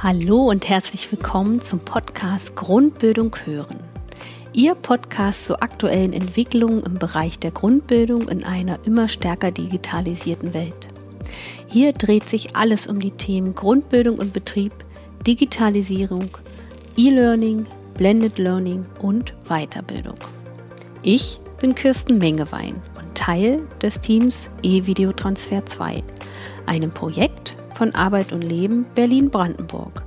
Hallo und herzlich willkommen zum Podcast Grundbildung hören. Ihr Podcast zu aktuellen Entwicklungen im Bereich der Grundbildung in einer immer stärker digitalisierten Welt. Hier dreht sich alles um die Themen Grundbildung im Betrieb, Digitalisierung, E-Learning, Blended Learning und Weiterbildung. Ich bin Kirsten Mengewein und Teil des Teams E-Videotransfer 2, einem Projekt von Arbeit und Leben Berlin-Brandenburg.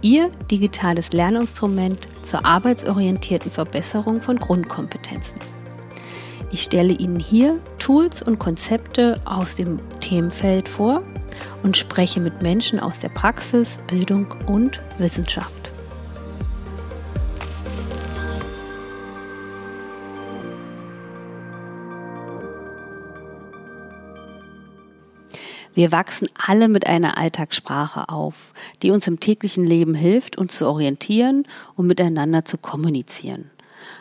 Ihr digitales Lerninstrument zur arbeitsorientierten Verbesserung von Grundkompetenzen. Ich stelle Ihnen hier Tools und Konzepte aus dem Themenfeld vor und spreche mit Menschen aus der Praxis, Bildung und Wissenschaft. Wir wachsen alle mit einer Alltagssprache auf, die uns im täglichen Leben hilft, uns zu orientieren und miteinander zu kommunizieren.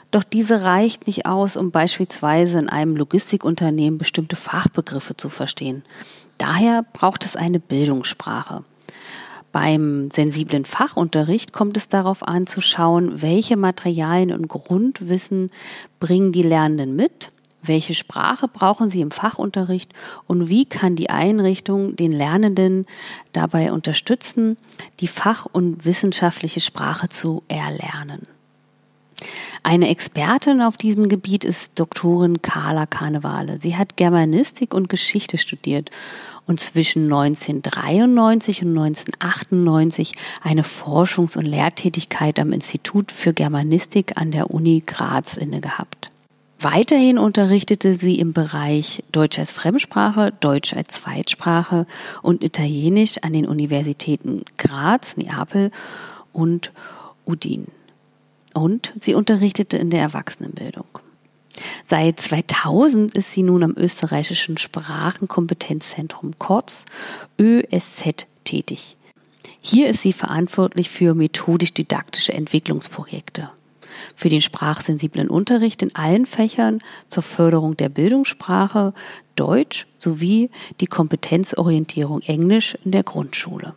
Doch diese reicht nicht aus, um beispielsweise in einem Logistikunternehmen bestimmte Fachbegriffe zu verstehen. Daher braucht es eine Bildungssprache. Beim sensiblen Fachunterricht kommt es darauf an zu schauen, welche Materialien und Grundwissen bringen die Lernenden mit welche Sprache brauchen sie im Fachunterricht und wie kann die Einrichtung den Lernenden dabei unterstützen, die fach- und wissenschaftliche Sprache zu erlernen. Eine Expertin auf diesem Gebiet ist Doktorin Carla Karnevale. Sie hat Germanistik und Geschichte studiert und zwischen 1993 und 1998 eine Forschungs- und Lehrtätigkeit am Institut für Germanistik an der Uni Graz inne gehabt. Weiterhin unterrichtete sie im Bereich Deutsch als Fremdsprache, Deutsch als Zweitsprache und Italienisch an den Universitäten Graz, Neapel und Udin. Und sie unterrichtete in der Erwachsenenbildung. Seit 2000 ist sie nun am österreichischen Sprachenkompetenzzentrum kurz ÖSZ tätig. Hier ist sie verantwortlich für methodisch-didaktische Entwicklungsprojekte für den sprachsensiblen Unterricht in allen Fächern zur Förderung der Bildungssprache Deutsch sowie die Kompetenzorientierung Englisch in der Grundschule.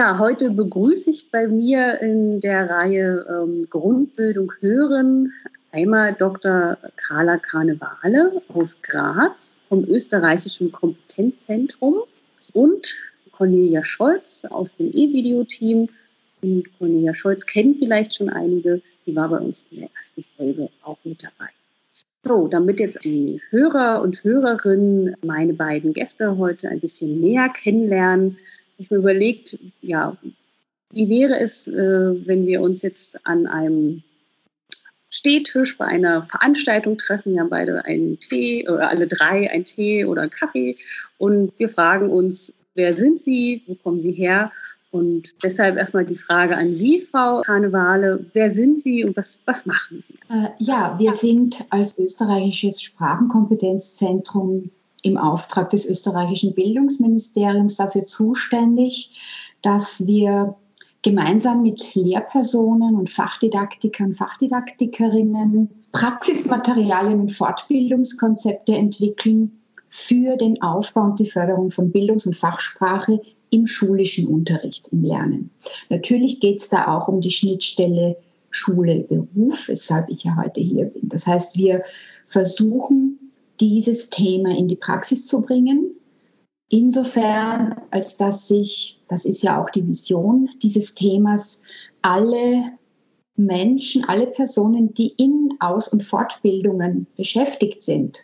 Ja, heute begrüße ich bei mir in der Reihe ähm, Grundbildung hören einmal Dr. Carla Karnevale aus Graz vom österreichischen Kompetenzzentrum und Cornelia Scholz aus dem E-Video-Team. Und Cornelia Scholz kennen vielleicht schon einige, die war bei uns in der ersten Folge auch mit dabei. So, damit jetzt die Hörer und Hörerinnen meine beiden Gäste heute ein bisschen näher kennenlernen, überlegt, ja, wie wäre es, äh, wenn wir uns jetzt an einem Stehtisch bei einer Veranstaltung treffen. Wir haben beide einen Tee oder alle drei einen Tee oder einen Kaffee und wir fragen uns, wer sind Sie, wo kommen Sie her? Und deshalb erstmal die Frage an Sie, Frau Karnevale. Wer sind Sie und was, was machen Sie? Äh, ja, wir sind als österreichisches Sprachenkompetenzzentrum im Auftrag des österreichischen Bildungsministeriums dafür zuständig, dass wir gemeinsam mit Lehrpersonen und Fachdidaktikern, Fachdidaktikerinnen Praxismaterialien und Fortbildungskonzepte entwickeln für den Aufbau und die Förderung von Bildungs- und Fachsprache im schulischen Unterricht, im Lernen. Natürlich geht es da auch um die Schnittstelle Schule, Beruf, weshalb ich ja heute hier bin. Das heißt, wir versuchen dieses Thema in die Praxis zu bringen. Insofern, als dass sich, das ist ja auch die Vision dieses Themas, alle Menschen, alle Personen, die in Aus- und Fortbildungen beschäftigt sind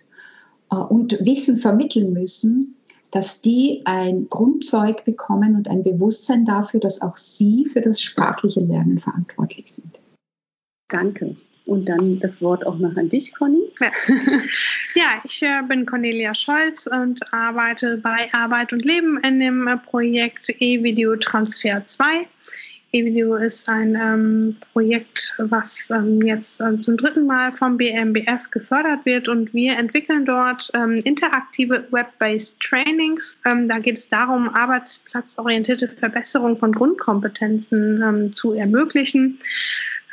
äh, und Wissen vermitteln müssen, dass die ein Grundzeug bekommen und ein Bewusstsein dafür, dass auch sie für das sprachliche Lernen verantwortlich sind. Danke. Und dann das Wort auch noch an dich, Conny. Ja, ja ich äh, bin Cornelia Scholz und arbeite bei Arbeit und Leben in dem äh, Projekt E-Video Transfer 2. eVideo ist ein ähm, Projekt, was ähm, jetzt ähm, zum dritten Mal vom BMBF gefördert wird und wir entwickeln dort ähm, interaktive Web-based Trainings. Ähm, da geht es darum, arbeitsplatzorientierte Verbesserung von Grundkompetenzen ähm, zu ermöglichen.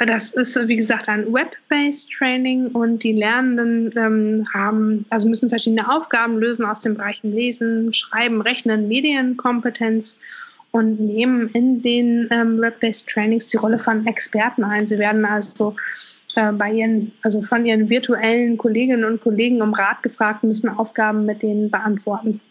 Das ist, wie gesagt, ein Web-based Training und die Lernenden ähm, haben, also müssen verschiedene Aufgaben lösen aus den Bereichen Lesen, Schreiben, Rechnen, Medienkompetenz und nehmen in den ähm, Web-based Trainings die Rolle von Experten ein. Sie werden also äh, bei ihren, also von ihren virtuellen Kolleginnen und Kollegen um Rat gefragt, müssen Aufgaben mit denen beantworten.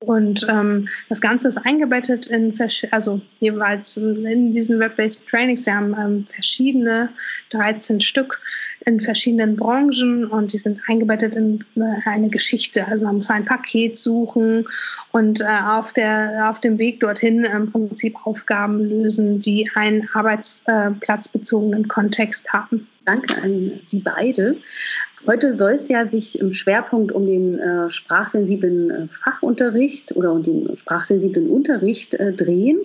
Und ähm, das Ganze ist eingebettet in, also jeweils in diesen Web-based Trainings. Wir haben ähm, verschiedene, 13 Stück in verschiedenen Branchen und die sind eingebettet in äh, eine Geschichte. Also man muss ein Paket suchen und äh, auf, der, auf dem Weg dorthin im Prinzip Aufgaben lösen, die einen arbeitsplatzbezogenen Kontext haben. Danke an Sie beide. Heute soll es ja sich im Schwerpunkt um den äh, sprachsensiblen äh, Fachunterricht oder um den sprachsensiblen Unterricht äh, drehen.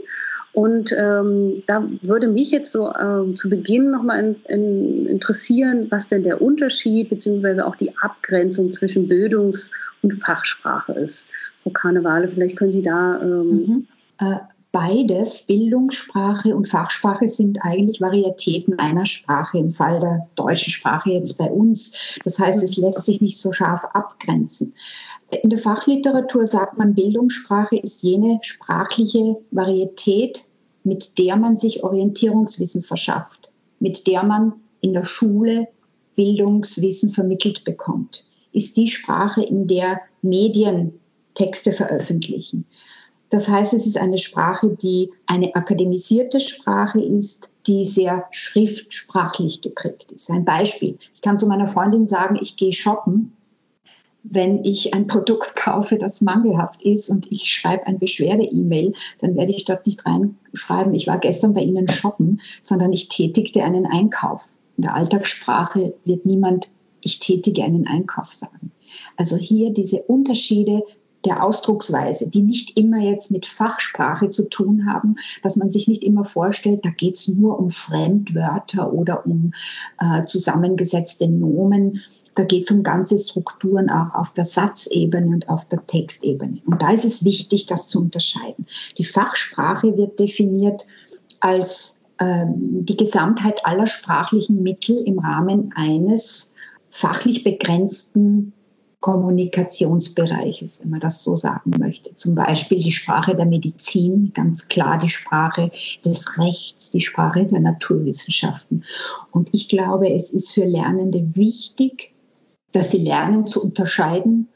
Und ähm, da würde mich jetzt so ähm, zu Beginn nochmal in, in interessieren, was denn der Unterschied bzw. auch die Abgrenzung zwischen Bildungs- und Fachsprache ist. Frau Karnevale, vielleicht können Sie da. Ähm mhm. äh, beides, Bildungssprache und Fachsprache, sind eigentlich Varietäten einer Sprache, im Fall der deutschen Sprache jetzt bei uns. Das heißt, es lässt sich nicht so scharf abgrenzen. In der Fachliteratur sagt man, Bildungssprache ist jene sprachliche Varietät, mit der man sich Orientierungswissen verschafft, mit der man in der Schule Bildungswissen vermittelt bekommt. Ist die Sprache, in der Medien Texte veröffentlichen. Das heißt, es ist eine Sprache, die eine akademisierte Sprache ist, die sehr schriftsprachlich geprägt ist. Ein Beispiel. Ich kann zu meiner Freundin sagen, ich gehe shoppen, wenn ich ein Produkt kaufe, das mangelhaft ist und ich schreibe ein Beschwerde-E-Mail, dann werde ich dort nicht reinschreiben, ich war gestern bei Ihnen shoppen, sondern ich tätigte einen Einkauf. In der Alltagssprache wird niemand ich tätige einen Einkauf sagen. Also hier diese Unterschiede der Ausdrucksweise, die nicht immer jetzt mit Fachsprache zu tun haben, dass man sich nicht immer vorstellt, da geht es nur um Fremdwörter oder um äh, zusammengesetzte Nomen. Da geht es um ganze Strukturen auch auf der Satzebene und auf der Textebene. Und da ist es wichtig, das zu unterscheiden. Die Fachsprache wird definiert als ähm, die Gesamtheit aller sprachlichen Mittel im Rahmen eines fachlich begrenzten Kommunikationsbereiches, wenn man das so sagen möchte. Zum Beispiel die Sprache der Medizin, ganz klar die Sprache des Rechts, die Sprache der Naturwissenschaften. Und ich glaube, es ist für Lernende wichtig, dass sie lernen zu unterscheiden,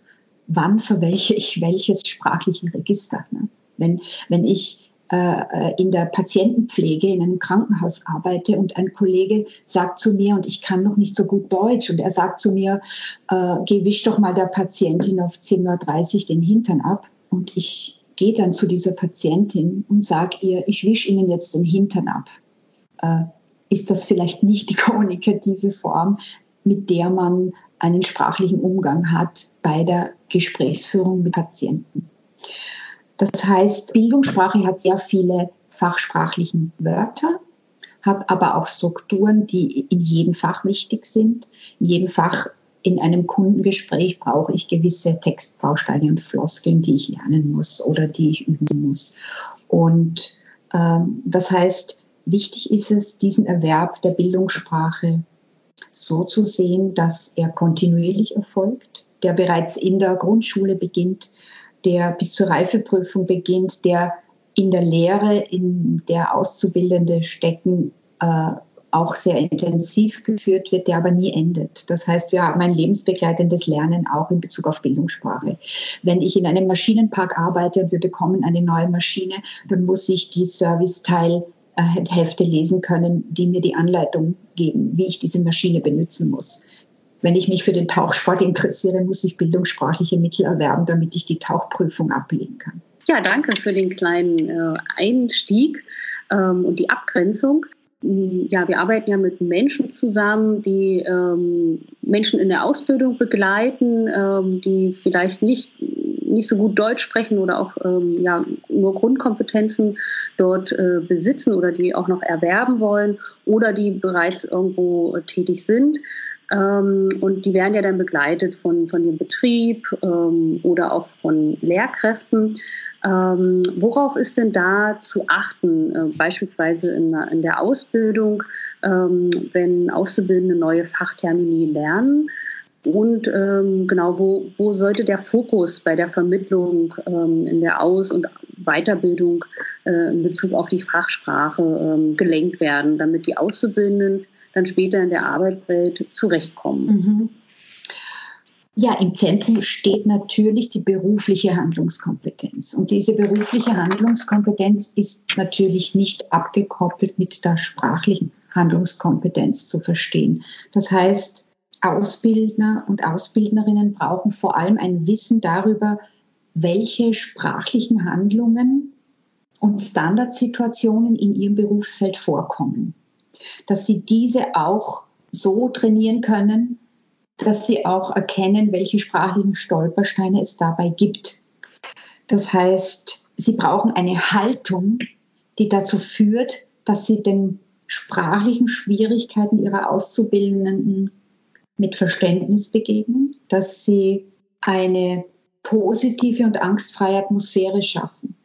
wann verwelche ich welches sprachliche Register. Ne? Wenn, wenn ich in der Patientenpflege in einem Krankenhaus arbeite und ein Kollege sagt zu mir, und ich kann noch nicht so gut Deutsch, und er sagt zu mir, äh, geh wisch doch mal der Patientin auf 10.30 Uhr den Hintern ab. Und ich gehe dann zu dieser Patientin und sage ihr, ich wisch Ihnen jetzt den Hintern ab. Äh, ist das vielleicht nicht die kommunikative Form, mit der man einen sprachlichen Umgang hat bei der Gesprächsführung mit Patienten? Das heißt, Bildungssprache hat sehr viele fachsprachlichen Wörter, hat aber auch Strukturen, die in jedem Fach wichtig sind. In jedem Fach in einem Kundengespräch brauche ich gewisse Textbausteine und Floskeln, die ich lernen muss oder die ich üben muss. Und ähm, das heißt, wichtig ist es, diesen Erwerb der Bildungssprache so zu sehen, dass er kontinuierlich erfolgt, der bereits in der Grundschule beginnt, der bis zur Reifeprüfung beginnt, der in der Lehre, in der Auszubildende stecken, äh, auch sehr intensiv geführt wird, der aber nie endet. Das heißt, wir haben ein lebensbegleitendes Lernen auch in Bezug auf Bildungssprache. Wenn ich in einem Maschinenpark arbeite und wir bekommen eine neue Maschine, dann muss ich die Serviceteilhefte lesen können, die mir die Anleitung geben, wie ich diese Maschine benutzen muss wenn ich mich für den Tauchsport interessiere, muss ich bildungssprachliche Mittel erwerben, damit ich die Tauchprüfung ablegen kann. Ja, danke für den kleinen äh, Einstieg ähm, und die Abgrenzung. ja, wir arbeiten ja mit Menschen zusammen, die ähm, Menschen in der Ausbildung begleiten, ähm, die vielleicht nicht, nicht so gut Deutsch sprechen oder auch ja, nur Grundkompetenzen dort äh, besitzen oder die auch noch erwerben wollen oder die bereits irgendwo tätig sind. Ähm, und die werden ja dann begleitet von, von dem Betrieb ähm, oder auch von Lehrkräften. Ähm, worauf ist denn da zu achten, äh, beispielsweise in, in, der Ausbildung, wenn Auszubildende neue Fachtermini lernen? Und ähm, genau, wo, wo sollte der Fokus bei der Vermittlung ähm, in der Aus- und Weiterbildung äh, in Bezug auf die Fachsprache ähm, gelenkt werden, damit die Auszubildenden dann später in der Arbeitswelt zurechtkommen? Mhm. Ja, im Zentrum steht natürlich die berufliche Handlungskompetenz. Und diese berufliche Handlungskompetenz ist natürlich nicht abgekoppelt mit der sprachlichen Handlungskompetenz zu verstehen. Das heißt, Ausbildner und Ausbildnerinnen brauchen vor allem ein Wissen darüber, welche sprachlichen Handlungen und Standardsituationen in ihrem Berufsfeld vorkommen. Dass sie diese auch so trainieren können, dass sie auch erkennen, welche sprachlichen Stolpersteine es dabei gibt. Das heißt, sie brauchen eine Haltung, die dazu führt, dass sie den sprachlichen Schwierigkeiten ihrer Auszubildenden mit Verständnis begegnen, dass sie eine positive und angstfreie Atmosphäre schaffen.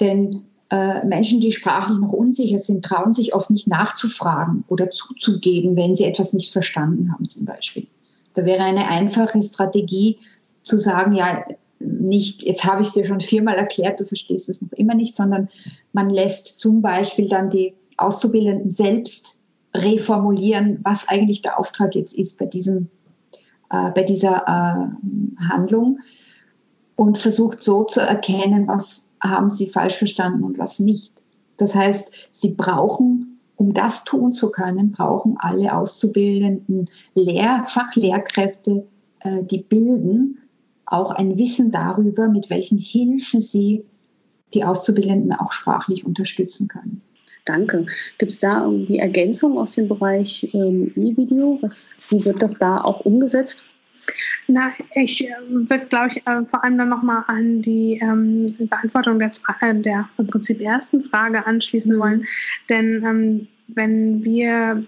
Denn Menschen, die sprachlich noch unsicher sind, trauen sich oft nicht nachzufragen oder zuzugeben, wenn sie etwas nicht verstanden haben zum Beispiel. Da wäre eine einfache Strategie zu sagen, ja, nicht, jetzt habe ich es dir schon viermal erklärt, du verstehst es noch immer nicht, sondern man lässt zum Beispiel dann die Auszubildenden selbst reformulieren, was eigentlich der Auftrag jetzt ist bei, diesem, äh, bei dieser äh, Handlung und versucht so zu erkennen, was haben sie falsch verstanden und was nicht. Das heißt, sie brauchen um das tun zu können, brauchen alle auszubildenden Lehr Fachlehrkräfte, äh, die bilden, auch ein Wissen darüber, mit welchen Hilfen sie die Auszubildenden auch sprachlich unterstützen können. Danke. Gibt es da irgendwie Ergänzungen aus dem Bereich ähm, E-Video? Wie wird das da auch umgesetzt? Na, ich äh, würde, glaube ich, äh, vor allem dann nochmal an die ähm, Beantwortung der, äh, der im Prinzip ersten Frage anschließen mhm. wollen. Denn ähm, wenn wir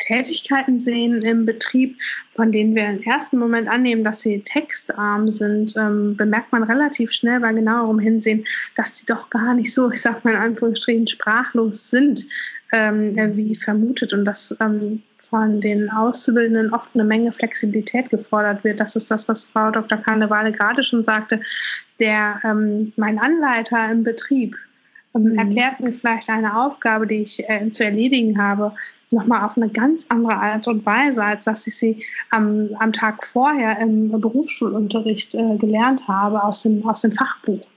Tätigkeiten sehen im Betrieb, von denen wir im ersten Moment annehmen, dass sie textarm sind, ähm, bemerkt man relativ schnell bei genauerem Hinsehen, dass sie doch gar nicht so, ich sage mal in Anführungsstrichen, sprachlos sind, ähm, wie vermutet und dass ähm, von den Auszubildenden oft eine Menge Flexibilität gefordert wird. Das ist das, was Frau Dr. Karnevale gerade schon sagte. Der, ähm, mein Anleiter im Betrieb ähm, mhm. erklärt mir vielleicht eine Aufgabe, die ich äh, zu erledigen habe, nochmal auf eine ganz andere Art und Weise, als dass ich sie am, am Tag vorher im Berufsschulunterricht äh, gelernt habe aus dem, aus dem Fachbuch.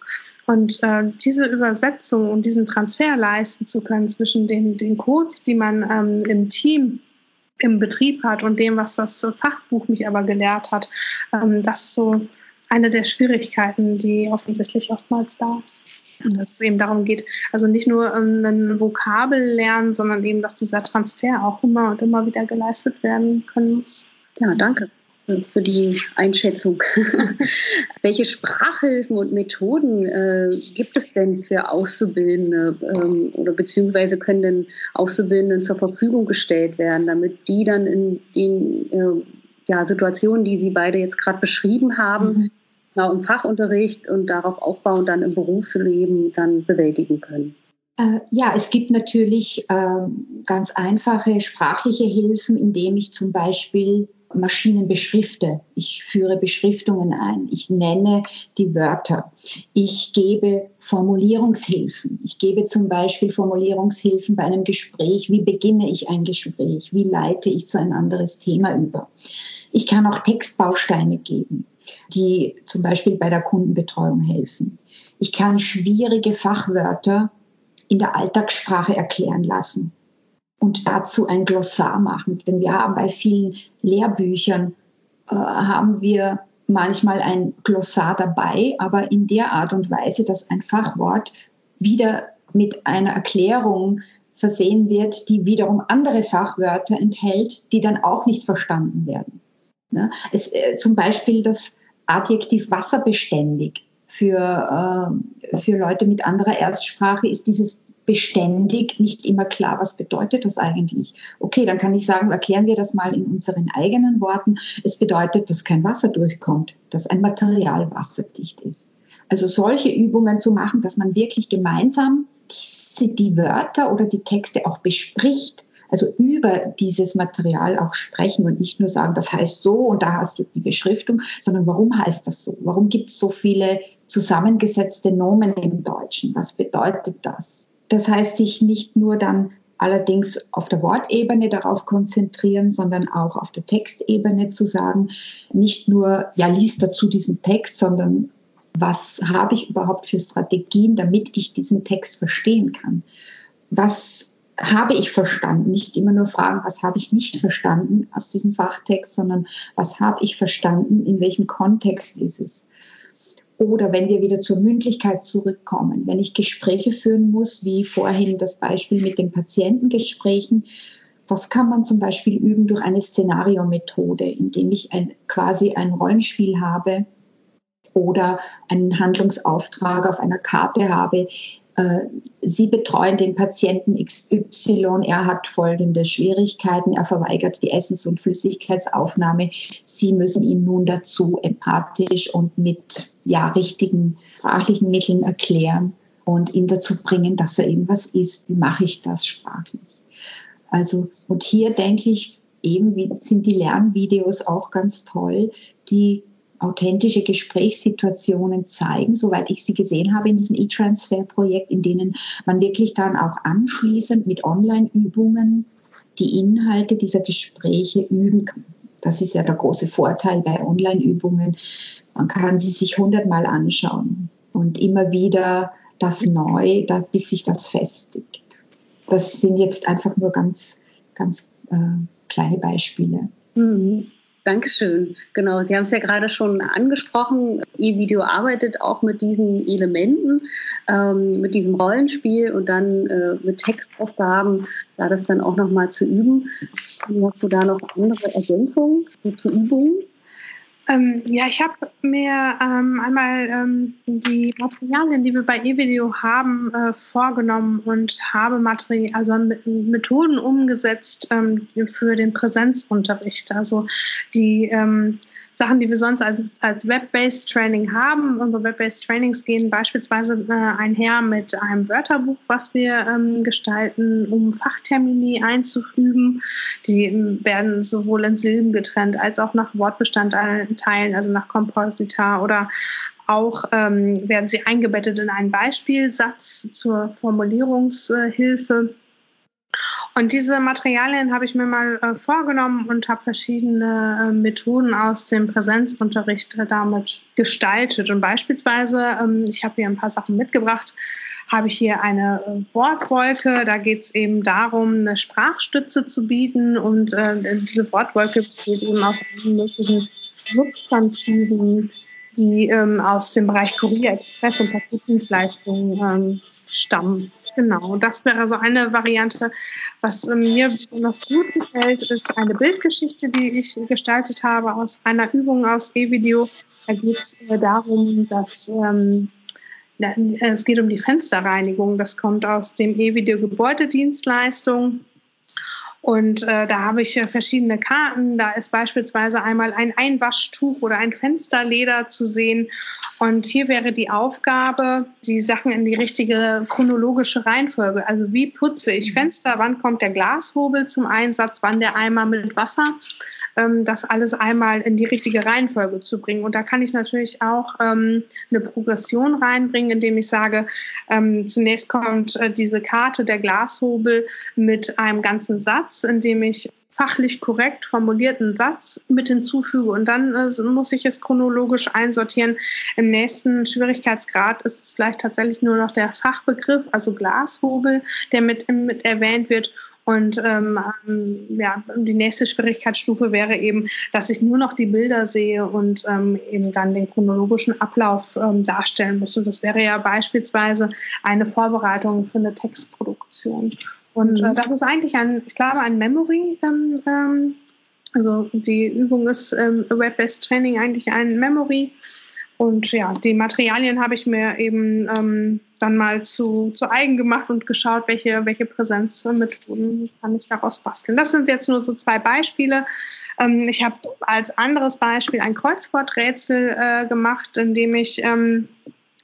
Und äh, diese Übersetzung und diesen Transfer leisten zu können zwischen den, den Codes, die man ähm, im Team im Betrieb hat und dem, was das Fachbuch mich aber gelehrt hat, ähm, das ist so eine der Schwierigkeiten, die offensichtlich oftmals da ist. Und dass es eben darum geht, also nicht nur ähm, ein Vokabel lernen, sondern eben, dass dieser Transfer auch immer und immer wieder geleistet werden können muss. Ja, danke für die Einschätzung. Welche Sprachhilfen und Methoden äh, gibt es denn für Auszubildende ähm, oder beziehungsweise können denn Auszubildenden zur Verfügung gestellt werden, damit die dann in den äh, ja, Situationen, die Sie beide jetzt gerade beschrieben haben, mhm. genau, im Fachunterricht und darauf aufbauen, dann im Berufsleben dann bewältigen können? Äh, ja, es gibt natürlich äh, ganz einfache sprachliche Hilfen, indem ich zum Beispiel Maschinen beschrifte. Ich führe Beschriftungen ein. Ich nenne die Wörter. Ich gebe Formulierungshilfen. Ich gebe zum Beispiel Formulierungshilfen bei einem Gespräch. Wie beginne ich ein Gespräch? Wie leite ich zu ein anderes Thema über? Ich kann auch Textbausteine geben, die zum Beispiel bei der Kundenbetreuung helfen. Ich kann schwierige Fachwörter in der Alltagssprache erklären lassen und dazu ein Glossar machen. Denn wir haben bei vielen Lehrbüchern, äh, haben wir manchmal ein Glossar dabei, aber in der Art und Weise, dass ein Fachwort wieder mit einer Erklärung versehen wird, die wiederum andere Fachwörter enthält, die dann auch nicht verstanden werden. Ne? Es, äh, zum Beispiel das Adjektiv wasserbeständig für, äh, für Leute mit anderer Erstsprache ist dieses beständig nicht immer klar, was bedeutet das eigentlich. Okay, dann kann ich sagen, erklären wir das mal in unseren eigenen Worten. Es bedeutet, dass kein Wasser durchkommt, dass ein Material wasserdicht ist. Also solche Übungen zu machen, dass man wirklich gemeinsam diese, die Wörter oder die Texte auch bespricht, also über dieses Material auch sprechen und nicht nur sagen, das heißt so und da hast du die Beschriftung, sondern warum heißt das so? Warum gibt es so viele zusammengesetzte Nomen im Deutschen? Was bedeutet das? Das heißt, sich nicht nur dann allerdings auf der Wortebene darauf konzentrieren, sondern auch auf der Textebene zu sagen, nicht nur, ja, liest dazu diesen Text, sondern was habe ich überhaupt für Strategien, damit ich diesen Text verstehen kann? Was habe ich verstanden? Nicht immer nur fragen, was habe ich nicht verstanden aus diesem Fachtext, sondern was habe ich verstanden, in welchem Kontext ist es? Oder wenn wir wieder zur Mündlichkeit zurückkommen, wenn ich Gespräche führen muss, wie vorhin das Beispiel mit den Patientengesprächen, das kann man zum Beispiel üben durch eine Szenariomethode, indem ich ein, quasi ein Rollenspiel habe oder einen Handlungsauftrag auf einer Karte habe. Äh, Sie betreuen den Patienten XY, er hat folgende Schwierigkeiten, er verweigert die Essens- und Flüssigkeitsaufnahme. Sie müssen ihm nun dazu empathisch und mit ja, richtigen sprachlichen Mitteln erklären und ihn dazu bringen, dass er eben was isst. Wie mache ich das sprachlich? Also, und hier denke ich, eben sind die Lernvideos auch ganz toll, die authentische Gesprächssituationen zeigen, soweit ich sie gesehen habe in diesem E-Transfer-Projekt, in denen man wirklich dann auch anschließend mit Online-Übungen die Inhalte dieser Gespräche üben kann. Das ist ja der große Vorteil bei Online-Übungen. Man kann sie sich hundertmal anschauen und immer wieder das neu, bis sich das festigt. Das sind jetzt einfach nur ganz, ganz äh, kleine Beispiele. Mhm. Dankeschön. Genau, Sie haben es ja gerade schon angesprochen. E-Video arbeitet auch mit diesen Elementen, ähm, mit diesem Rollenspiel und dann äh, mit Textaufgaben, da das dann auch nochmal zu üben. Hast du da noch andere Ergänzungen zu Übungen? Ähm, ja, ich habe mir ähm, einmal ähm, die Materialien, die wir bei eVideo haben, äh, vorgenommen und habe Materi also Methoden umgesetzt ähm, für den Präsenzunterricht. Also die ähm, Sachen, die wir sonst als, als Web-Based Training haben. Unsere Web-Based Trainings gehen beispielsweise äh, einher mit einem Wörterbuch, was wir ähm, gestalten, um Fachtermini einzufügen. Die ähm, werden sowohl in Silben getrennt als auch nach Wortbestandteilen, also nach Kompositar oder auch ähm, werden sie eingebettet in einen Beispielsatz zur Formulierungshilfe. Und diese Materialien habe ich mir mal äh, vorgenommen und habe verschiedene äh, Methoden aus dem Präsenzunterricht äh, damit gestaltet. Und beispielsweise, ähm, ich habe hier ein paar Sachen mitgebracht, habe ich hier eine äh, Wortwolke. Da geht es eben darum, eine Sprachstütze zu bieten. Und äh, diese Wortwolke besteht eben aus möglichen Substantiven, die ähm, aus dem Bereich Kurier, Express und Paketdienstleistungen ähm, stammen. Genau, das wäre so eine Variante. Was äh, mir besonders gut gefällt, ist eine Bildgeschichte, die ich gestaltet habe aus einer Übung aus E-Video. Da geht es äh, darum, dass ähm, es geht um die Fensterreinigung. Das kommt aus dem E-Video Gebäudedienstleistung. Und äh, da habe ich äh, verschiedene Karten. Da ist beispielsweise einmal ein Einwaschtuch oder ein Fensterleder zu sehen. Und hier wäre die Aufgabe, die Sachen in die richtige chronologische Reihenfolge. Also wie putze ich Fenster? Wann kommt der Glashobel zum Einsatz? Wann der Eimer mit Wasser? ähm, das alles einmal in die richtige Reihenfolge zu bringen. Und da kann ich natürlich auch ähm, eine Progression reinbringen, indem ich sage, ähm, zunächst kommt äh, diese Karte der Glashobel mit einem ganzen Satz, in dem ich fachlich korrekt formulierten Satz mit hinzufüge und dann äh, muss ich es chronologisch einsortieren. Im nächsten Schwierigkeitsgrad ist es vielleicht tatsächlich nur noch der Fachbegriff, also Glashobel, der mit, mit erwähnt wird und ähm, ähm, ja, die nächste Schwierigkeitsstufe wäre eben, dass ich nur noch die Bilder sehe und ähm, eben dann den chronologischen Ablauf ähm, darstellen muss. Und das wäre ja beispielsweise eine Vorbereitung für eine Textproduktion. Und äh, mhm. das ist eigentlich ein, ich glaube, ein Memory. Ähm, ähm, also die Übung ist ähm, Web-Based Training eigentlich ein Memory. Und ja, die Materialien habe ich mir eben ähm, dann mal zu, zu eigen gemacht und geschaut, welche, welche Präsenzmethoden kann ich daraus basteln. Das sind jetzt nur so zwei Beispiele. Ähm, ich habe als anderes Beispiel ein Kreuzworträtsel äh, gemacht, in dem ich ähm,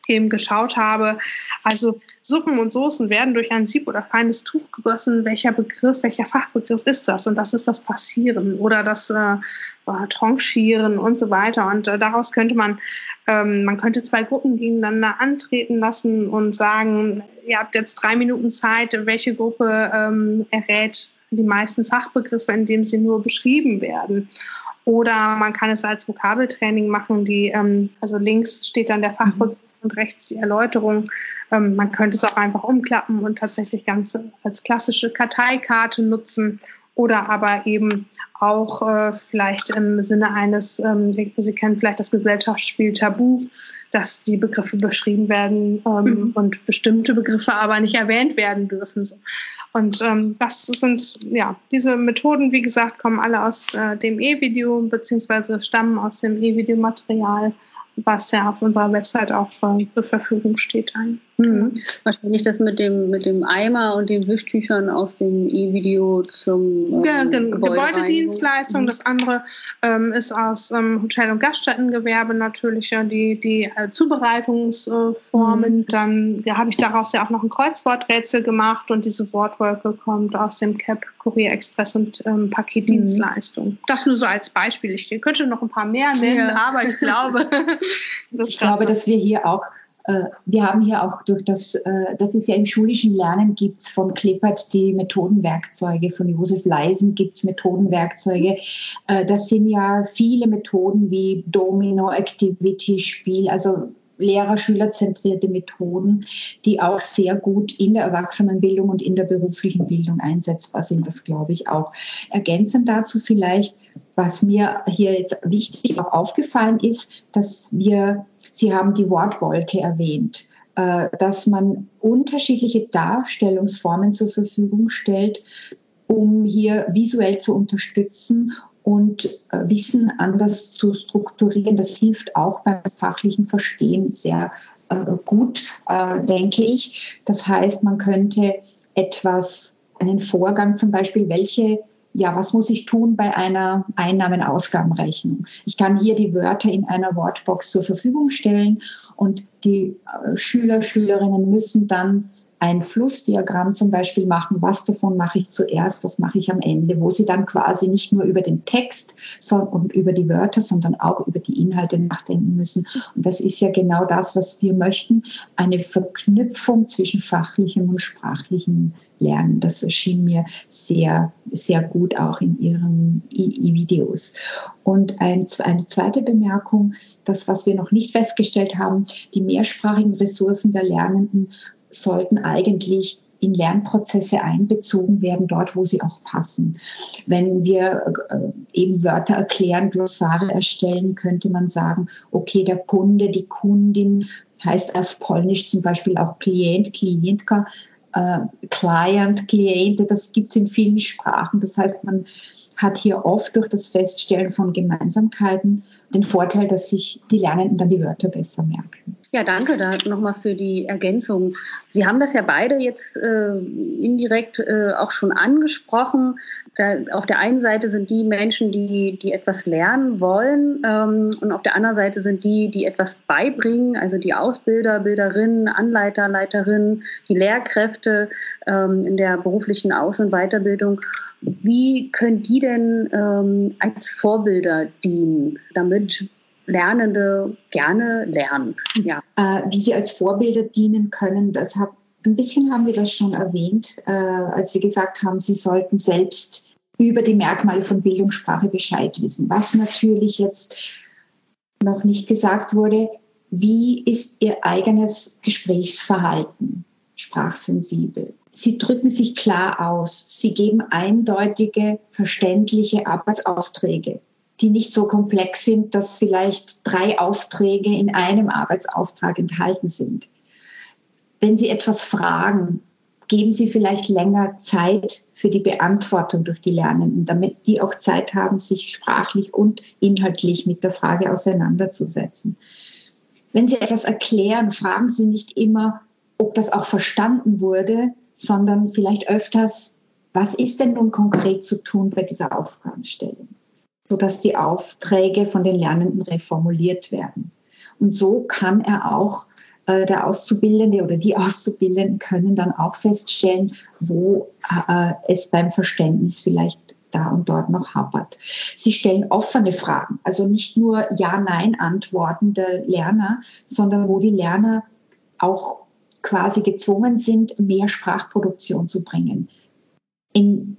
eben geschaut habe. Also Suppen und Soßen werden durch ein Sieb oder feines Tuch gegossen. Welcher Begriff, welcher Fachbegriff ist das? Und das ist das Passieren oder das äh, Tranchieren und so weiter. Und äh, daraus könnte man, ähm, man könnte zwei Gruppen gegeneinander antreten lassen und sagen, ihr habt jetzt drei Minuten Zeit, welche Gruppe ähm, errät die meisten Fachbegriffe, indem sie nur beschrieben werden. Oder man kann es als Vokabeltraining machen, die, ähm, also links steht dann der Fachbegriff und rechts die Erläuterung. Ähm, man könnte es auch einfach umklappen und tatsächlich ganz als klassische Karteikarte nutzen oder aber eben auch äh, vielleicht im Sinne eines, ähm, Sie kennen vielleicht das Gesellschaftsspiel Tabu, dass die Begriffe beschrieben werden ähm, mhm. und bestimmte Begriffe aber nicht erwähnt werden dürfen. Und ähm, das sind, ja, diese Methoden, wie gesagt, kommen alle aus äh, dem E-Video beziehungsweise stammen aus dem E-Video-Material was ja auf unserer Website auch äh, zur Verfügung steht, ein. Mhm. Wahrscheinlich das mit dem, mit dem Eimer und den Wischtüchern aus dem E-Video zum ähm, ja, Gebäudedienstleistung. Mhm. Das andere ähm, ist aus ähm, Hotel- und Gaststättengewerbe natürlich ja die, die äh, Zubereitungsformen. Mhm. Dann ja, habe ich daraus ja auch noch ein Kreuzworträtsel gemacht und diese Wortwolke kommt aus dem CAP Kurier Express und ähm, Paketdienstleistung. Mhm. Das nur so als Beispiel. Ich könnte noch ein paar mehr nennen, ja. aber ich glaube, ich glaube, dass wir hier auch äh, wir haben hier auch durch das, äh, das ist ja im schulischen Lernen gibt es von Klippert die Methodenwerkzeuge, von Josef Leisen gibt es Methodenwerkzeuge. Äh, das sind ja viele Methoden wie Domino, Activity, Spiel, also Lehrer-Schüler-zentrierte Methoden, die auch sehr gut in der Erwachsenenbildung und in der beruflichen Bildung einsetzbar sind. Das glaube ich auch. Ergänzend dazu vielleicht, was mir hier jetzt wichtig auch aufgefallen ist, dass wir, Sie haben die Wortwolke erwähnt äh, dass man unterschiedliche Darstellungsformen zur Verfügung stellt, um hier visuell zu unterstützen und äh, Wissen anders zu strukturieren. Das hilft auch beim fachlichen Verstehen sehr äh, gut, äh, denke ich. Das heißt, man könnte etwas, einen Vorgang zum Beispiel, welche ja, was muss ich tun bei einer Einnahmen-Ausgabenrechnung? Ich kann hier die Wörter in einer Wortbox zur Verfügung stellen und die Schüler, Schülerinnen müssen dann ein Flussdiagramm zum Beispiel machen, was davon mache ich zuerst, was mache ich am Ende, wo sie dann quasi nicht nur über den Text und über die Wörter, sondern auch über die Inhalte nachdenken müssen. Und das ist ja genau das, was wir möchten, eine Verknüpfung zwischen fachlichem und sprachlichem Lernen. Das erschien mir sehr, sehr gut auch in Ihren E-Videos. Und ein, eine zweite Bemerkung, das, was wir noch nicht festgestellt haben, die mehrsprachigen Ressourcen der Lernenden sollten eigentlich in Lernprozesse einbezogen werden, dort, wo sie auch passen. Wenn wir äh, eben Wörter erklären, Glossare erstellen, könnte man sagen, okay, der Kunde, die Kundin heißt auf Polnisch zum Beispiel auch Klient, Klientka, äh, Client, Kliente, das gibt es in vielen Sprachen. Das heißt, man hat hier oft durch das Feststellen von Gemeinsamkeiten den Vorteil, dass sich die Lernenden dann die Wörter besser merken. Ja, danke da nochmal für die Ergänzung. Sie haben das ja beide jetzt äh, indirekt äh, auch schon angesprochen. Da, auf der einen Seite sind die Menschen, die, die etwas lernen wollen ähm, und auf der anderen Seite sind die, die etwas beibringen, also die Ausbilder, Bilderinnen, Anleiter, Leiterinnen, die Lehrkräfte ähm, in der beruflichen Aus- und Weiterbildung. Wie können die denn ähm, als Vorbilder dienen, damit Lernende gerne lernen. Ja. Äh, wie sie als Vorbilder dienen können, das hat, ein bisschen haben wir das schon erwähnt, äh, als wir gesagt haben, sie sollten selbst über die Merkmale von Bildungssprache Bescheid wissen. Was natürlich jetzt noch nicht gesagt wurde, wie ist ihr eigenes Gesprächsverhalten sprachsensibel? Sie drücken sich klar aus. Sie geben eindeutige, verständliche Arbeitsaufträge die nicht so komplex sind, dass vielleicht drei Aufträge in einem Arbeitsauftrag enthalten sind. Wenn Sie etwas fragen, geben Sie vielleicht länger Zeit für die Beantwortung durch die Lernenden, damit die auch Zeit haben, sich sprachlich und inhaltlich mit der Frage auseinanderzusetzen. Wenn Sie etwas erklären, fragen Sie nicht immer, ob das auch verstanden wurde, sondern vielleicht öfters, was ist denn nun konkret zu tun bei dieser Aufgabenstellung, sodass die Aufträge von den Lernenden reformuliert werden. Und so kann er auch äh, der Auszubildende oder die Auszubildenden können dann auch feststellen, wo äh, es beim Verständnis vielleicht da und dort noch hapert. Sie stellen offene Fragen, also nicht nur Ja-Nein-Antworten der Lerner, sondern wo die Lerner auch quasi gezwungen sind, mehr Sprachproduktion zu bringen. In,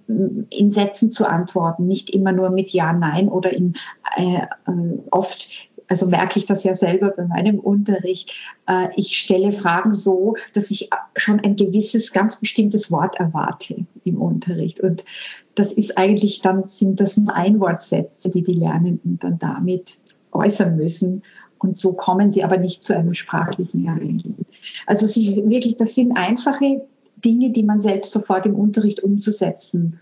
in Sätzen zu antworten, nicht immer nur mit Ja, Nein oder in äh, äh oft also merke ich das ja selber bei meinem Unterricht. Äh, ich stelle Fragen so, dass ich schon ein gewisses, ganz bestimmtes Wort erwarte im Unterricht. Und das ist eigentlich dann, sind das nur Einwortsätze, die die Lernenden dann damit äußern müssen. Und so kommen sie aber nicht zu einem sprachlichen Erlangen. Also sie wirklich, das sind einfache Dinge, die man selbst sofort im Unterricht umzusetzen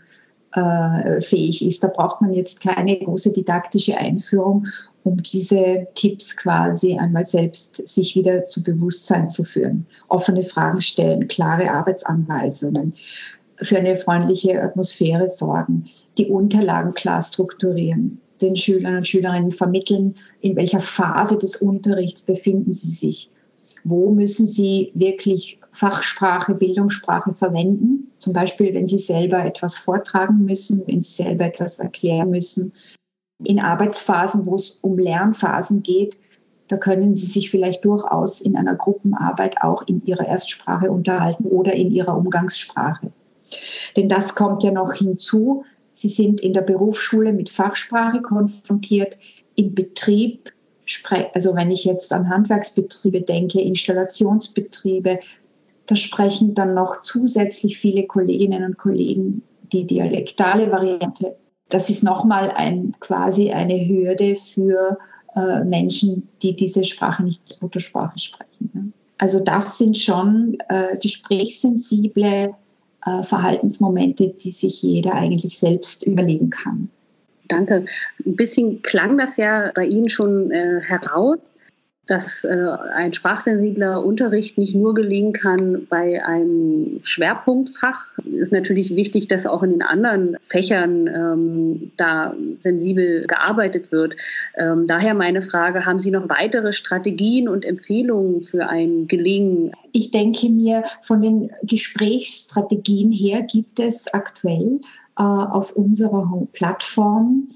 äh, fähig ist. Da braucht man jetzt keine große didaktische Einführung, um diese Tipps quasi einmal selbst sich wieder zu Bewusstsein zu führen. Offene Fragen stellen, klare Arbeitsanweisungen, für eine freundliche Atmosphäre sorgen, die Unterlagen klar strukturieren, den Schülern und Schülerinnen vermitteln, in welcher Phase des Unterrichts befinden sie sich. Wo müssen sie wirklich Fachsprache, Bildungssprache verwenden? Zum Beispiel, wenn sie selber etwas vortragen müssen, wenn sie selber etwas erklären müssen, in Arbeitsphasen, wo es um Lernphasen geht, da können Sie sich vielleicht durchaus in einer Gruppenarbeit auch in Ihrer Erstsprache unterhalten oder in Ihrer Umgangssprache. Denn das kommt ja noch hinzu. Sie sind in der Berufsschule mit Fachsprache konfrontiert, im Betrieb, also wenn ich jetzt an Handwerksbetriebe denke, Installationsbetriebe, da sprechen dann noch zusätzlich viele Kolleginnen und Kollegen die dialektale Variante das ist nochmal ein, quasi eine Hürde für äh, Menschen, die diese Sprache nicht als Muttersprache sprechen. Ne? Also das sind schon äh, gesprächssensible äh, Verhaltensmomente, die sich jeder eigentlich selbst überlegen kann. Danke. Ein bisschen klang das ja bei Ihnen schon äh, heraus dass äh, ein sprachsensibler Unterricht nicht nur gelingen kann bei einem Schwerpunktfach. Ist natürlich wichtig, dass auch in den anderen Fächern ähm, da sensibel gearbeitet wird. Ähm, daher meine Frage, haben Sie noch weitere Strategien und Empfehlungen für ein Gelingen? Ich denke mir, von den Gesprächsstrategien her gibt es aktuell äh, auf unserer Plattform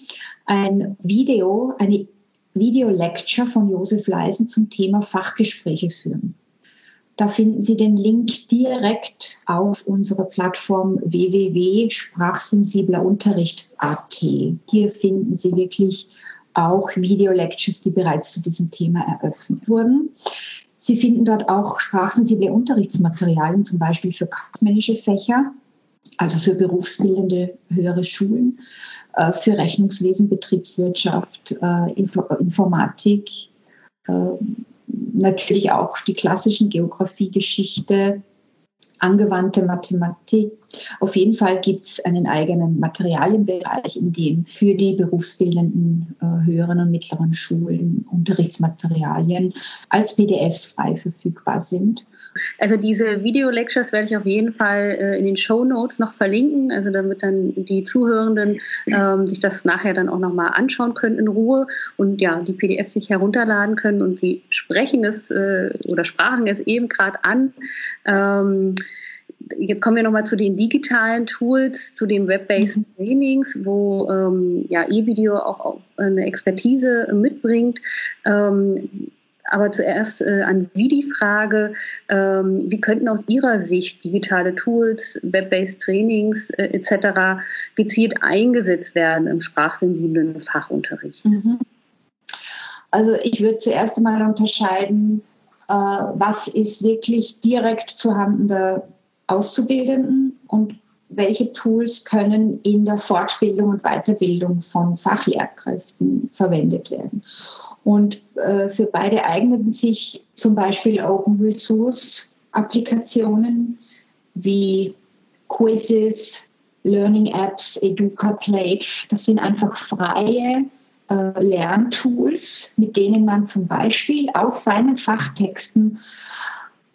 ein Video, eine Video-Lecture von Josef Leisen zum Thema Fachgespräche führen. Da finden Sie den Link direkt auf unserer Plattform www.sprachsensiblerunterricht.at. Hier finden Sie wirklich auch Video-Lectures, die bereits zu diesem Thema eröffnet wurden. Sie finden dort auch sprachsensible Unterrichtsmaterialien, zum Beispiel für kaufmännische Fächer, also für berufsbildende höhere Schulen äh, für Rechnungswesen, Betriebswirtschaft, äh, Informatik, äh, natürlich auch die klassischen Geografie, Geschichte, angewandte Mathematik. Auf jeden Fall gibt es einen eigenen Materialienbereich, in dem für die berufsbildenden äh, höheren und mittleren Schulen Unterrichtsmaterialien als PDFs frei verfügbar sind. Also diese Video-Lectures werde ich auf jeden Fall äh, in den Show Notes noch verlinken, also damit dann die Zuhörenden ähm, sich das nachher dann auch nochmal anschauen können in Ruhe und ja, die PDFs sich herunterladen können und sie sprechen es äh, oder sprachen es eben gerade an. Ähm, Jetzt kommen wir nochmal zu den digitalen Tools, zu den Web-based mhm. Trainings, wo ähm, ja E-Video auch eine Expertise mitbringt. Ähm, aber zuerst äh, an Sie die Frage, ähm, wie könnten aus Ihrer Sicht digitale Tools, Web-based Trainings äh, etc. gezielt eingesetzt werden im sprachsensiblen Fachunterricht? Mhm. Also ich würde zuerst einmal unterscheiden, äh, was ist wirklich direkt zuhanden der Auszubildenden und welche Tools können in der Fortbildung und Weiterbildung von Fachlehrkräften verwendet werden. Und äh, für beide eignen sich zum Beispiel Open Resource Applikationen, wie Quizzes, Learning Apps, Educa Play. Das sind einfach freie äh, Lerntools, mit denen man zum Beispiel aus seinen Fachtexten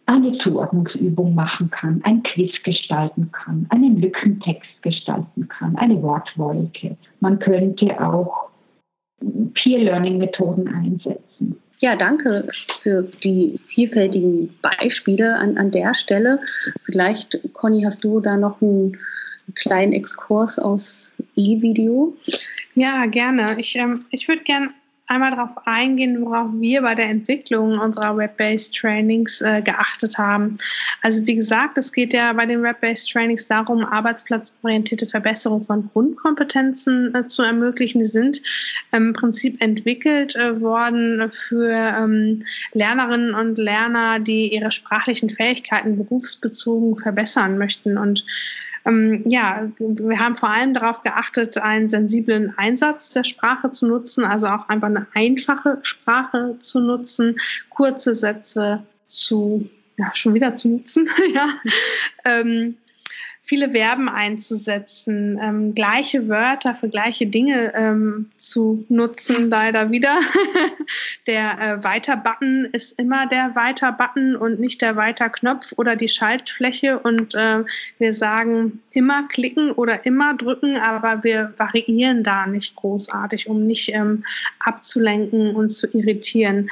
eine Zuordnungsübung machen kann, ein Quiz gestalten kann, einen Lückentext gestalten kann, eine Wortwolke. Man könnte auch Peer-Learning-Methoden einsetzen. Ja, danke für die vielfältigen Beispiele an, an der Stelle. Vielleicht, Conny, hast du da noch einen kleinen Exkurs aus E-Video? Ja, gerne. Ich, ähm, ich würde gerne einmal darauf eingehen, worauf wir bei der Entwicklung unserer Web-Based Trainings äh, geachtet haben. Also wie gesagt, es geht ja bei den Web-Based Trainings darum, arbeitsplatzorientierte Verbesserung von Grundkompetenzen äh, zu ermöglichen. Die sind im Prinzip entwickelt äh, worden für ähm, Lernerinnen und Lerner, die ihre sprachlichen Fähigkeiten berufsbezogen verbessern möchten. Und ähm, ja, wir haben vor allem darauf geachtet, einen sensiblen Einsatz der Sprache zu nutzen, also auch einfach eine einfache Sprache zu nutzen, kurze Sätze zu, ja, schon wieder zu nutzen, ja. Ähm, viele Verben einzusetzen, ähm, gleiche Wörter für gleiche Dinge ähm, zu nutzen, leider wieder. der äh, Weiter-Button ist immer der Weiter-Button und nicht der Weiter-Knopf oder die Schaltfläche. Und äh, wir sagen immer klicken oder immer drücken, aber wir variieren da nicht großartig, um nicht ähm, abzulenken und zu irritieren.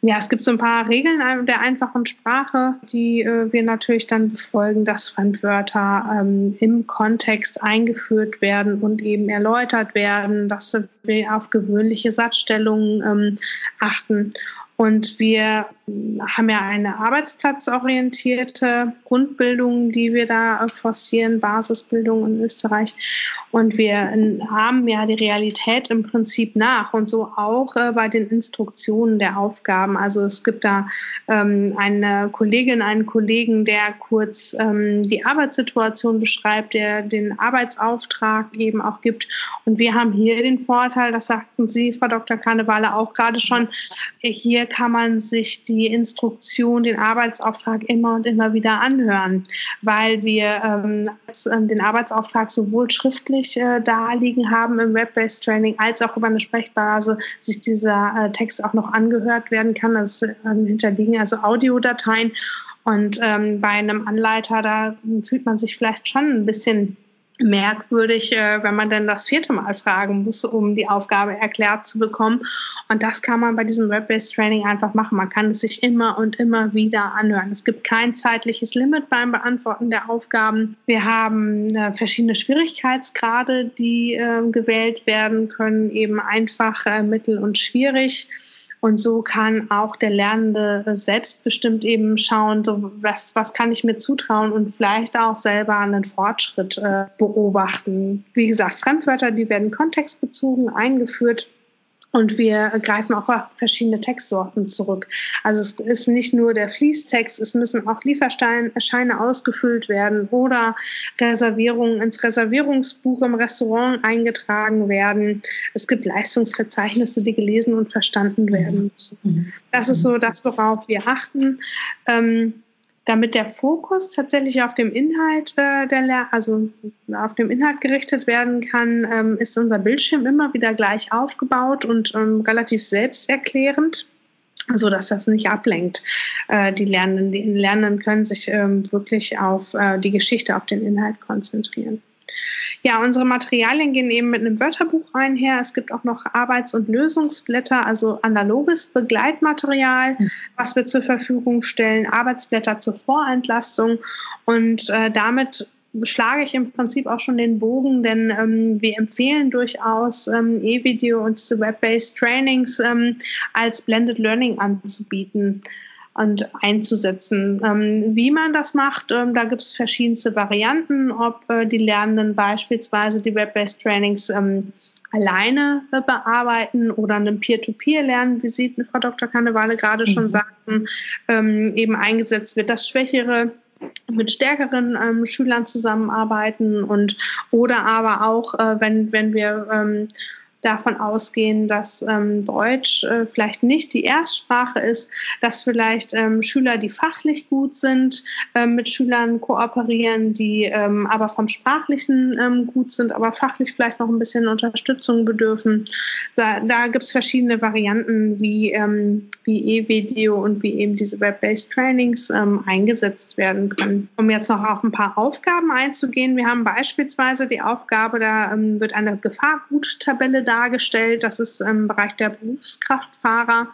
Ja, es gibt so ein paar Regeln der einfachen Sprache, die äh, wir natürlich dann befolgen, dass Fremdwörter ähm, im Kontext eingeführt werden und eben erläutert werden, dass wir auf gewöhnliche Satzstellungen ähm, achten. Und wir haben ja eine arbeitsplatzorientierte Grundbildung, die wir da forcieren, Basisbildung in Österreich. Und wir haben ja die Realität im Prinzip nach und so auch äh, bei den Instruktionen der Aufgaben. Also es gibt da ähm, eine Kollegin, einen Kollegen, der kurz ähm, die Arbeitssituation beschreibt, der den Arbeitsauftrag eben auch gibt. Und wir haben hier den Vorteil, das sagten Sie, Frau Dr. Karnevale, auch gerade schon, hier kann man sich die Instruktion, den Arbeitsauftrag immer und immer wieder anhören, weil wir ähm, ähm, den Arbeitsauftrag sowohl schriftlich äh, darliegen haben im Web-Based Training als auch über eine Sprechbase sich dieser äh, Text auch noch angehört werden kann. Das äh, hinterliegen also Audiodateien. Und ähm, bei einem Anleiter, da fühlt man sich vielleicht schon ein bisschen merkwürdig, äh, wenn man dann das vierte Mal fragen muss, um die Aufgabe erklärt zu bekommen. Und das kann man bei diesem Web-Based Training einfach machen. Man kann es sich immer und immer wieder anhören. Es gibt kein zeitliches Limit beim Beantworten der Aufgaben. Wir haben äh, verschiedene Schwierigkeitsgrade, die äh, gewählt werden können, eben einfach, mittel und schwierig. Und so kann auch der Lernende selbstbestimmt eben schauen, so was, was kann ich mir zutrauen und vielleicht auch selber einen Fortschritt äh, beobachten. Wie gesagt, Fremdwörter, die werden kontextbezogen eingeführt und wir greifen auch auf verschiedene Textsorten zurück. Also es ist nicht nur der Fließtext, es müssen auch Lieferscheine ausgefüllt werden oder Reservierungen ins Reservierungsbuch im Restaurant eingetragen werden. Es gibt Leistungsverzeichnisse, die gelesen und verstanden werden müssen. Mhm. Das ist so das, worauf wir achten. Ähm, damit der Fokus tatsächlich auf dem Inhalt äh, der Lehr also auf dem Inhalt gerichtet werden kann, ähm, ist unser Bildschirm immer wieder gleich aufgebaut und ähm, relativ selbsterklärend so dass das nicht ablenkt. Äh, die Lernenden, die Lernenden können sich ähm, wirklich auf äh, die Geschichte, auf den Inhalt konzentrieren. Ja, unsere Materialien gehen eben mit einem Wörterbuch einher. Es gibt auch noch Arbeits- und Lösungsblätter, also analoges Begleitmaterial, hm. was wir zur Verfügung stellen, Arbeitsblätter zur Vorentlastung und äh, damit schlage ich im Prinzip auch schon den Bogen, denn ähm, wir empfehlen durchaus ähm, E-Video und Web-based Trainings ähm, als Blended Learning anzubieten und einzusetzen. Ähm, wie man das macht, ähm, da gibt es verschiedenste Varianten, ob äh, die Lernenden beispielsweise die Web-Based Trainings ähm, alleine äh, bearbeiten oder einem Peer-to-Peer lernen, wie Sie, Frau Dr. Kannewale, gerade mhm. schon sagten, ähm, eben eingesetzt wird, das Schwächere mit stärkeren ähm, Schülern zusammenarbeiten und oder aber auch, äh, wenn, wenn wir ähm, davon ausgehen, dass ähm, Deutsch äh, vielleicht nicht die Erstsprache ist, dass vielleicht ähm, Schüler, die fachlich gut sind, äh, mit Schülern kooperieren, die ähm, aber vom Sprachlichen ähm, gut sind, aber fachlich vielleicht noch ein bisschen Unterstützung bedürfen. Da, da gibt es verschiedene Varianten, wie, ähm, wie E-Video und wie eben diese Web-Based Trainings ähm, eingesetzt werden können. Um jetzt noch auf ein paar Aufgaben einzugehen, wir haben beispielsweise die Aufgabe, da wird eine Gefahrguttabelle dargestellt. Das ist im Bereich der Berufskraftfahrer.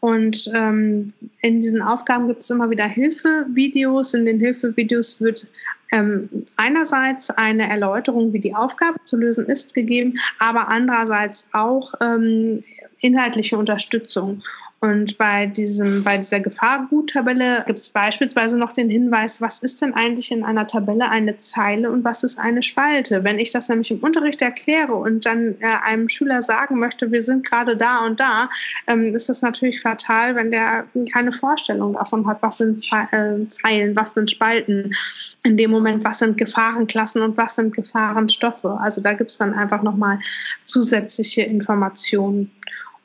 Und ähm, in diesen Aufgaben gibt es immer wieder Hilfevideos. In den Hilfevideos wird ähm, einerseits eine Erläuterung, wie die Aufgabe zu lösen ist, gegeben, aber andererseits auch ähm, inhaltliche Unterstützung. Und bei, diesem, bei dieser Gefahrguttabelle gibt es beispielsweise noch den Hinweis, was ist denn eigentlich in einer Tabelle eine Zeile und was ist eine Spalte? Wenn ich das nämlich im Unterricht erkläre und dann äh, einem Schüler sagen möchte, wir sind gerade da und da, ähm, ist das natürlich fatal, wenn der keine Vorstellung davon hat, was sind äh, Zeilen, was sind Spalten. In dem Moment, was sind Gefahrenklassen und was sind Gefahrenstoffe. Also da gibt es dann einfach nochmal zusätzliche Informationen.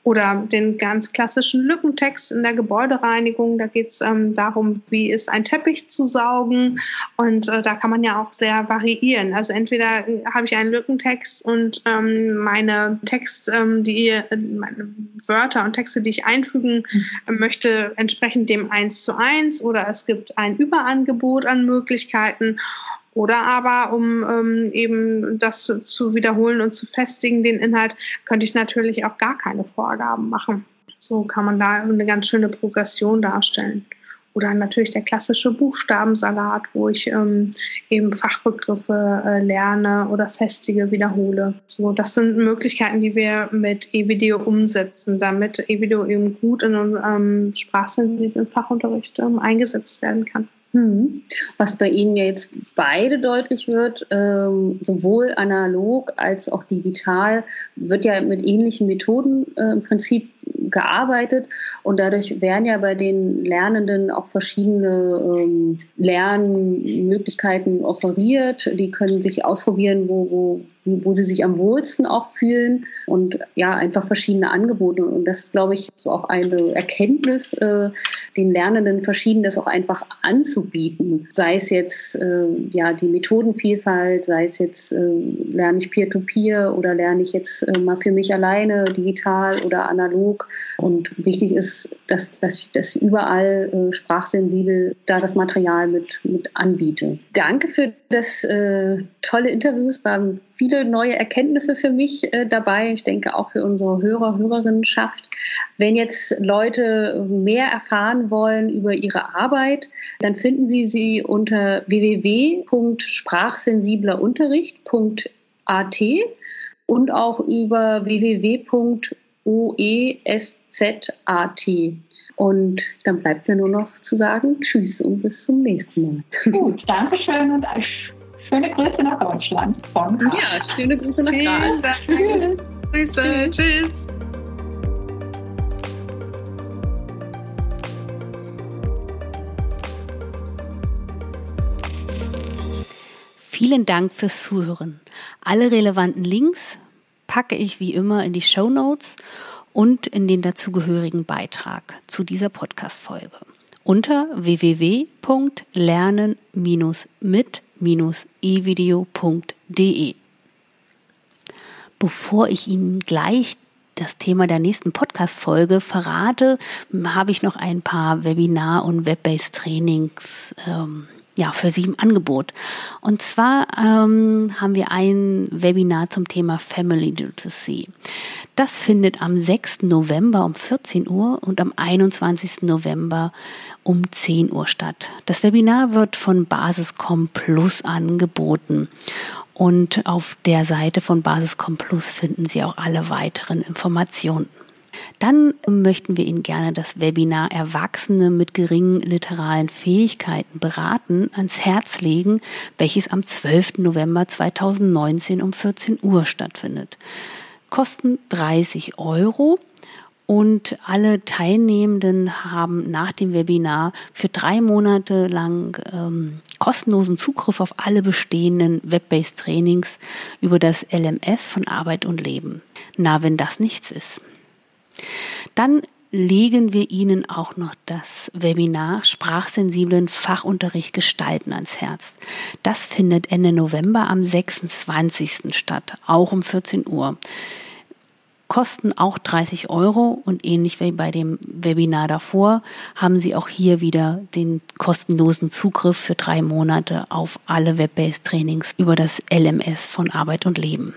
Oder den ganz klassischen Lückentext in der Gebäudereinigung. Da geht es ähm, darum, wie ist ein Teppich zu saugen. Und äh, da kann man ja auch sehr variieren. Also entweder äh, habe ich einen Lückentext und ähm, meine Text, ähm, die äh, meine Wörter und Texte, die ich einfügen mhm. möchte, entsprechen dem eins zu eins. Oder es gibt ein Überangebot an Möglichkeiten. Oder aber, um ähm, eben das zu, zu wiederholen und zu festigen, den Inhalt, könnte ich natürlich auch gar keine Vorgaben machen. So kann man da eine ganz schöne Progression darstellen. Oder natürlich der klassische Buchstabensalat, wo ich ähm, eben Fachbegriffe äh, lerne oder festige, wiederhole. So, das sind Möglichkeiten, die wir mit E-Video umsetzen, damit E-Video eben gut in einem ähm, sprachsensiblen Fachunterricht ähm, eingesetzt werden kann. Hm. Was bei Ihnen ja jetzt beide deutlich wird, ähm, sowohl analog als auch digital, wird ja mit ähnlichen Methoden äh, im Prinzip gearbeitet und dadurch werden ja bei den Lernenden auch verschiedene ähm, Lernmöglichkeiten offeriert. Die können sich ausprobieren, wo, wo, wo sie sich am wohlsten auch fühlen und ja, einfach verschiedene Angebote. Und das ist, glaube ich, so auch eine Erkenntnis, äh, den Lernenden verschieden das auch einfach anzubieten. Sei es jetzt äh, ja die Methodenvielfalt, sei es jetzt äh, lerne ich Peer-to-Peer -Peer oder lerne ich jetzt äh, mal für mich alleine digital oder analog. Und wichtig ist, dass, dass, dass überall äh, sprachsensibel da das Material mit, mit anbiete. Danke für das äh, tolle Interview. Es waren viele neue Erkenntnisse für mich äh, dabei. Ich denke auch für unsere Hörer, Hörerinnenschaft. Wenn jetzt Leute mehr erfahren wollen über ihre Arbeit, dann finden Sie sie unter www.sprachsensiblerunterricht.at und auch über www.oeszat. Und dann bleibt mir nur noch zu sagen, tschüss und bis zum nächsten Mal. Gut, danke schön und schöne Grüße nach Deutschland. Von ja, schöne Grüße nach Graz. Tschüss. Grüße. Tschüss. Vielen Dank fürs Zuhören. Alle relevanten Links packe ich wie immer in die Show Notes und in den dazugehörigen Beitrag zu dieser Podcast-Folge unter www.lernen-mit-evideo.de. Bevor ich Ihnen gleich das Thema der nächsten Podcast-Folge verrate, habe ich noch ein paar Webinar- und Web-Based Trainings ähm, ja, für Sie im Angebot. Und zwar ähm, haben wir ein Webinar zum Thema Family Literacy. Das findet am 6. November um 14 Uhr und am 21. November um 10 Uhr statt. Das Webinar wird von Basiscom Plus angeboten. Und auf der Seite von Basiscom Plus finden Sie auch alle weiteren Informationen. Dann möchten wir Ihnen gerne das Webinar Erwachsene mit geringen literalen Fähigkeiten beraten ans Herz legen, welches am 12. November 2019 um 14 Uhr stattfindet. Kosten 30 Euro Und alle Teilnehmenden haben nach dem Webinar für drei Monate lang ähm, kostenlosen Zugriff auf alle bestehenden Web-based Trainings über das LMS von Arbeit und Leben. Na, wenn das nichts ist. Dann legen wir Ihnen auch noch das Webinar Sprachsensiblen Fachunterricht gestalten ans Herz. Das findet Ende November am 26. statt, auch um 14 Uhr. Kosten auch 30 Euro und ähnlich wie bei dem Webinar davor haben Sie auch hier wieder den kostenlosen Zugriff für drei Monate auf alle Web-based Trainings über das LMS von Arbeit und Leben.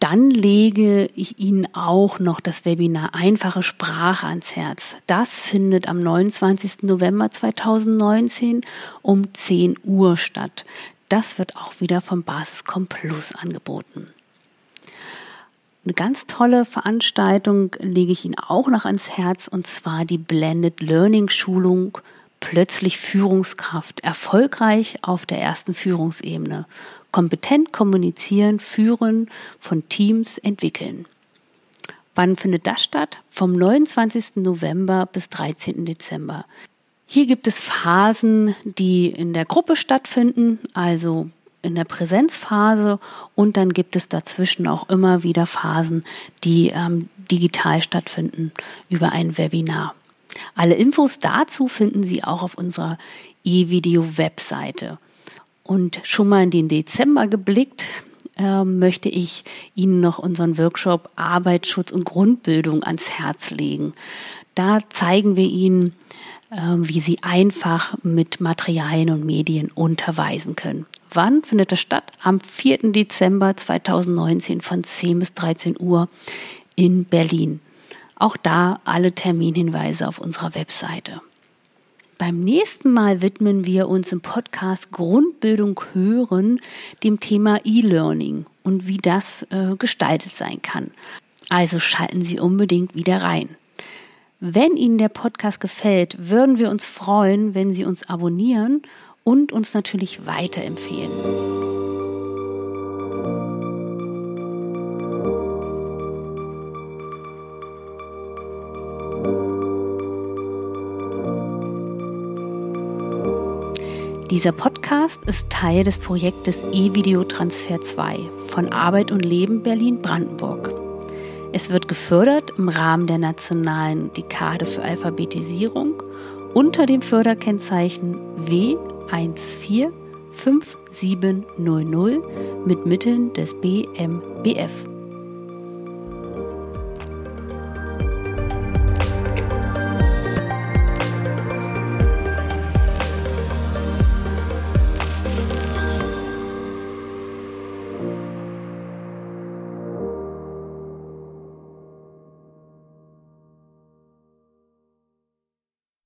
Dann lege ich Ihnen auch noch das Webinar Einfache Sprache ans Herz. Das findet am 29. November 2019 um 10 Uhr statt. Das wird auch wieder vom Basiscom Plus angeboten. Eine ganz tolle Veranstaltung lege ich Ihnen auch noch ans Herz und zwar die Blended Learning Schulung Plötzlich Führungskraft erfolgreich auf der ersten Führungsebene kompetent kommunizieren, führen, von Teams entwickeln. Wann findet das statt? Vom 29. November bis 13. Dezember. Hier gibt es Phasen, die in der Gruppe stattfinden, also in der Präsenzphase und dann gibt es dazwischen auch immer wieder Phasen, die ähm, digital stattfinden über ein Webinar. Alle Infos dazu finden Sie auch auf unserer E-Video-Webseite. Und schon mal in den Dezember geblickt, äh, möchte ich Ihnen noch unseren Workshop Arbeitsschutz und Grundbildung ans Herz legen. Da zeigen wir Ihnen, äh, wie Sie einfach mit Materialien und Medien unterweisen können. Wann findet das statt? Am 4. Dezember 2019 von 10 bis 13 Uhr in Berlin. Auch da alle Terminhinweise auf unserer Webseite. Beim nächsten Mal widmen wir uns im Podcast Grundbildung hören dem Thema E-Learning und wie das äh, gestaltet sein kann. Also schalten Sie unbedingt wieder rein. Wenn Ihnen der Podcast gefällt, würden wir uns freuen, wenn Sie uns abonnieren und uns natürlich weiterempfehlen. Dieser Podcast ist Teil des Projektes E-Video Transfer 2 von Arbeit und Leben Berlin-Brandenburg. Es wird gefördert im Rahmen der nationalen Dekade für Alphabetisierung unter dem Förderkennzeichen W145700 mit Mitteln des BMBF.